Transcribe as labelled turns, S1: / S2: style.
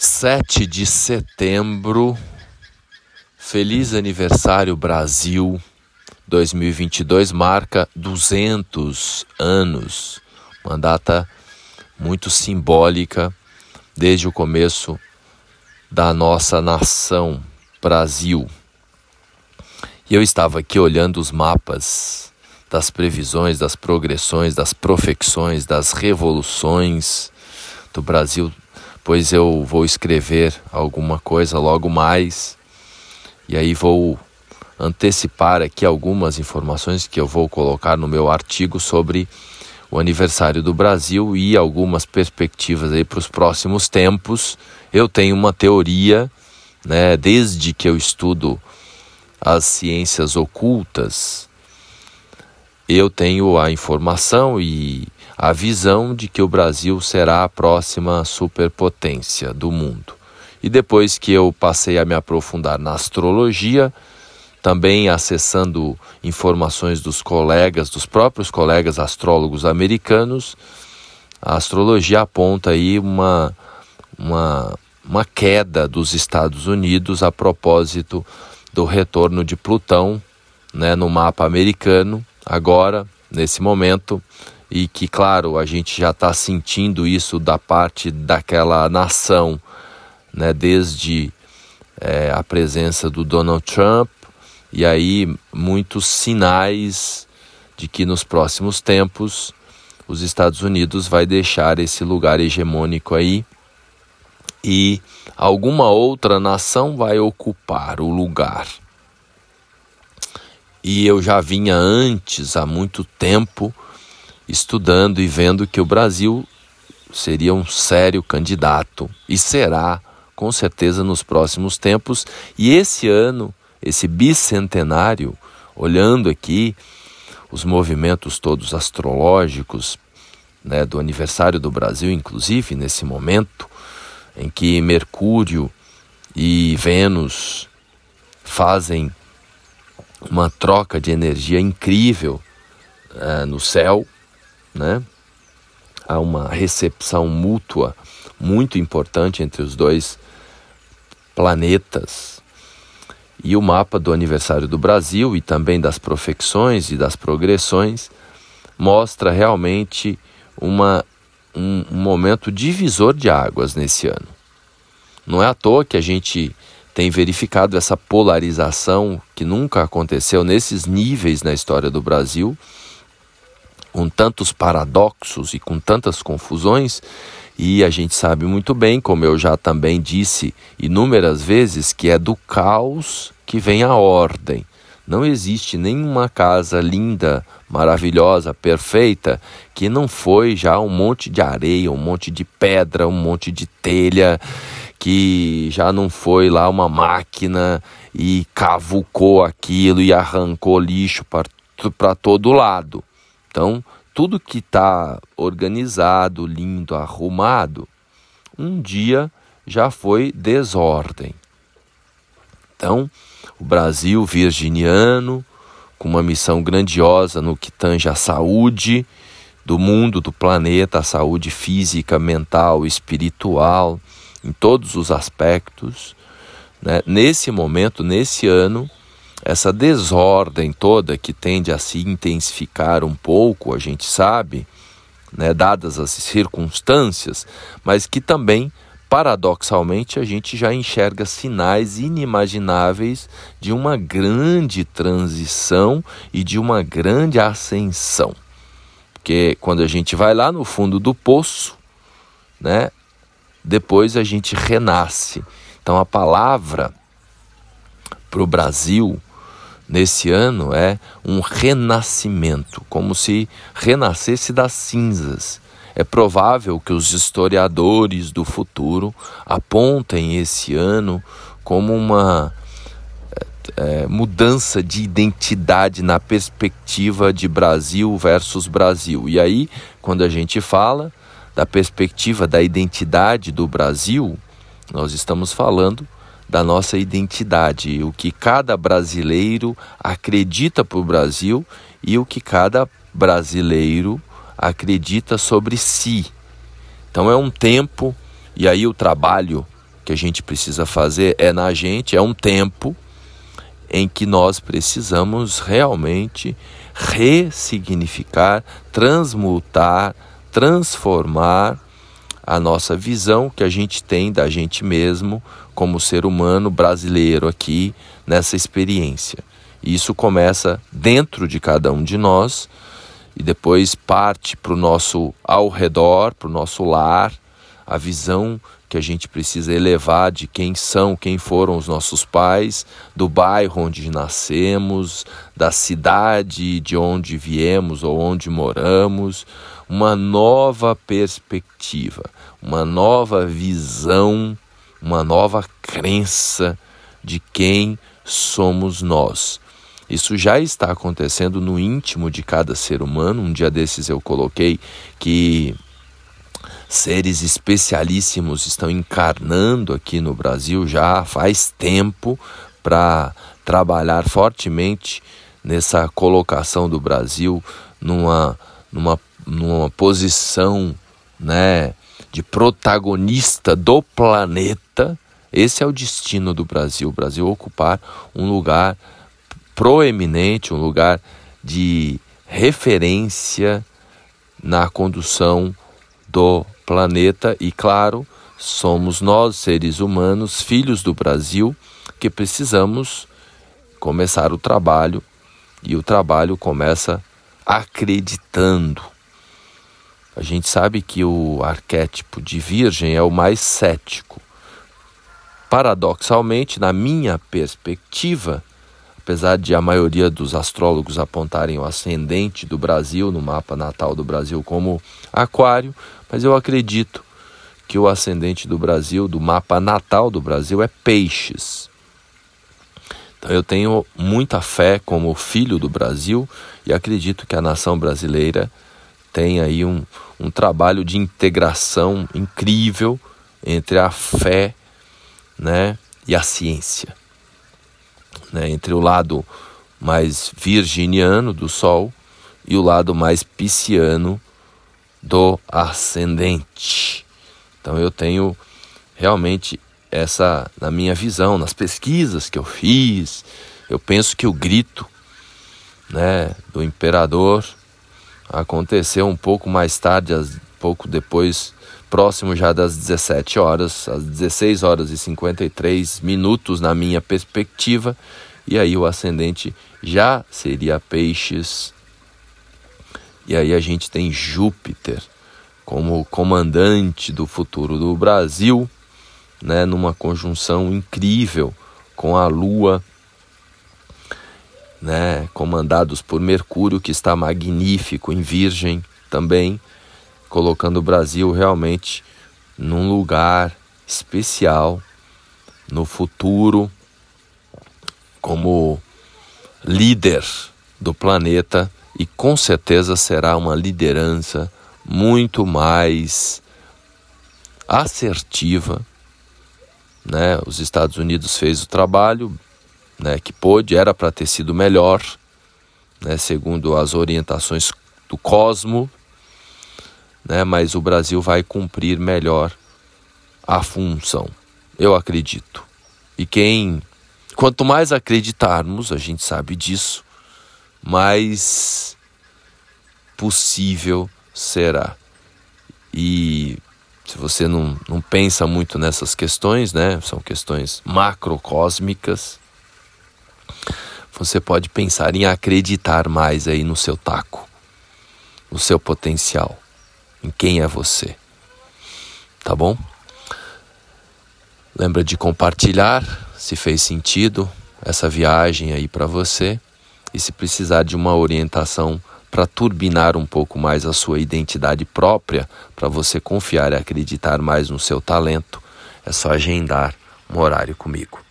S1: 7 de setembro, feliz aniversário Brasil 2022 marca 200 anos, uma data muito simbólica desde o começo da nossa nação Brasil. E eu estava aqui olhando os mapas das previsões, das progressões, das profecções, das revoluções do Brasil pois eu vou escrever alguma coisa logo mais e aí vou antecipar aqui algumas informações que eu vou colocar no meu artigo sobre o aniversário do Brasil e algumas perspectivas aí para os próximos tempos. Eu tenho uma teoria, né, desde que eu estudo as ciências ocultas, eu tenho a informação e a visão de que o Brasil será a próxima superpotência do mundo. E depois que eu passei a me aprofundar na astrologia, também acessando informações dos colegas, dos próprios colegas astrólogos americanos, a astrologia aponta aí uma, uma, uma queda dos Estados Unidos a propósito do retorno de Plutão né, no mapa americano, agora, nesse momento, e que, claro, a gente já está sentindo isso da parte daquela nação, né, desde é, a presença do Donald Trump, e aí muitos sinais de que nos próximos tempos os Estados Unidos vai deixar esse lugar hegemônico aí e alguma outra nação vai ocupar o lugar. E eu já vinha antes, há muito tempo, estudando e vendo que o Brasil seria um sério candidato e será com certeza nos próximos tempos. E esse ano, esse bicentenário, olhando aqui os movimentos todos astrológicos né, do aniversário do Brasil, inclusive nesse momento em que Mercúrio e Vênus fazem uma troca de energia incrível uh, no céu né? Há uma recepção mútua muito importante entre os dois planetas. E o mapa do aniversário do Brasil e também das profecções e das progressões mostra realmente uma, um, um momento divisor de águas nesse ano. Não é à toa que a gente tem verificado essa polarização que nunca aconteceu nesses níveis na história do Brasil com tantos paradoxos e com tantas confusões, e a gente sabe muito bem, como eu já também disse inúmeras vezes, que é do caos que vem a ordem. Não existe nenhuma casa linda, maravilhosa, perfeita, que não foi já um monte de areia, um monte de pedra, um monte de telha, que já não foi lá uma máquina e cavucou aquilo e arrancou lixo para todo lado. Então, tudo que está organizado, lindo, arrumado, um dia já foi desordem. Então, o Brasil virginiano, com uma missão grandiosa no que tange a saúde do mundo, do planeta, a saúde física, mental, espiritual, em todos os aspectos. Né? Nesse momento, nesse ano, essa desordem toda que tende a se intensificar um pouco, a gente sabe, né, dadas as circunstâncias, mas que também, paradoxalmente, a gente já enxerga sinais inimagináveis de uma grande transição e de uma grande ascensão. Porque quando a gente vai lá no fundo do poço, né, depois a gente renasce. Então a palavra para o Brasil nesse ano é um renascimento, como se renascesse das cinzas. É provável que os historiadores do futuro apontem esse ano como uma é, mudança de identidade na perspectiva de Brasil versus Brasil. E aí, quando a gente fala da perspectiva da identidade do Brasil, nós estamos falando da nossa identidade, o que cada brasileiro acredita para o Brasil e o que cada brasileiro acredita sobre si. Então é um tempo, e aí o trabalho que a gente precisa fazer é na gente, é um tempo em que nós precisamos realmente ressignificar, transmutar, transformar a nossa visão que a gente tem da gente mesmo como ser humano brasileiro aqui nessa experiência. E isso começa dentro de cada um de nós e depois parte para o nosso ao redor, para o nosso lar, a visão que a gente precisa elevar de quem são, quem foram os nossos pais, do bairro onde nascemos, da cidade de onde viemos ou onde moramos, uma nova perspectiva, uma nova visão, uma nova crença de quem somos nós. Isso já está acontecendo no íntimo de cada ser humano. Um dia desses eu coloquei que seres especialíssimos estão encarnando aqui no Brasil já faz tempo para trabalhar fortemente nessa colocação do Brasil numa, numa, numa posição né, de protagonista do planeta. Esse é o destino do Brasil. O Brasil ocupar um lugar proeminente, um lugar de referência na condução do planeta e, claro, somos nós, seres humanos, filhos do Brasil, que precisamos começar o trabalho e o trabalho começa acreditando. A gente sabe que o arquétipo de Virgem é o mais cético. Paradoxalmente, na minha perspectiva, apesar de a maioria dos astrólogos apontarem o ascendente do Brasil no mapa natal do Brasil como Aquário, mas eu acredito que o ascendente do Brasil, do mapa natal do Brasil, é Peixes. Então eu tenho muita fé como filho do Brasil e acredito que a nação brasileira tem aí um, um trabalho de integração incrível entre a fé né, e a ciência né, entre o lado mais virginiano do Sol e o lado mais pisciano do ascendente. Então eu tenho realmente essa na minha visão, nas pesquisas que eu fiz, eu penso que o grito né, do imperador aconteceu um pouco mais tarde, pouco depois próximo já das 17 horas, às 16 horas e 53 minutos na minha perspectiva, e aí o ascendente já seria Peixes. E aí a gente tem Júpiter como comandante do futuro do Brasil, né, numa conjunção incrível com a Lua, né, comandados por Mercúrio, que está magnífico em Virgem também colocando o Brasil realmente num lugar especial no futuro como líder do planeta e com certeza será uma liderança muito mais assertiva, né? Os Estados Unidos fez o trabalho, né, que pôde, era para ter sido melhor, né, segundo as orientações do Cosmo, né? mas o Brasil vai cumprir melhor a função, eu acredito. E quem, quanto mais acreditarmos, a gente sabe disso, mais possível será. E se você não, não pensa muito nessas questões, né? São questões macrocósmicas. Você pode pensar em acreditar mais aí no seu taco, no seu potencial em quem é você. Tá bom? Lembra de compartilhar se fez sentido essa viagem aí para você e se precisar de uma orientação para turbinar um pouco mais a sua identidade própria, para você confiar e acreditar mais no seu talento, é só agendar um horário comigo.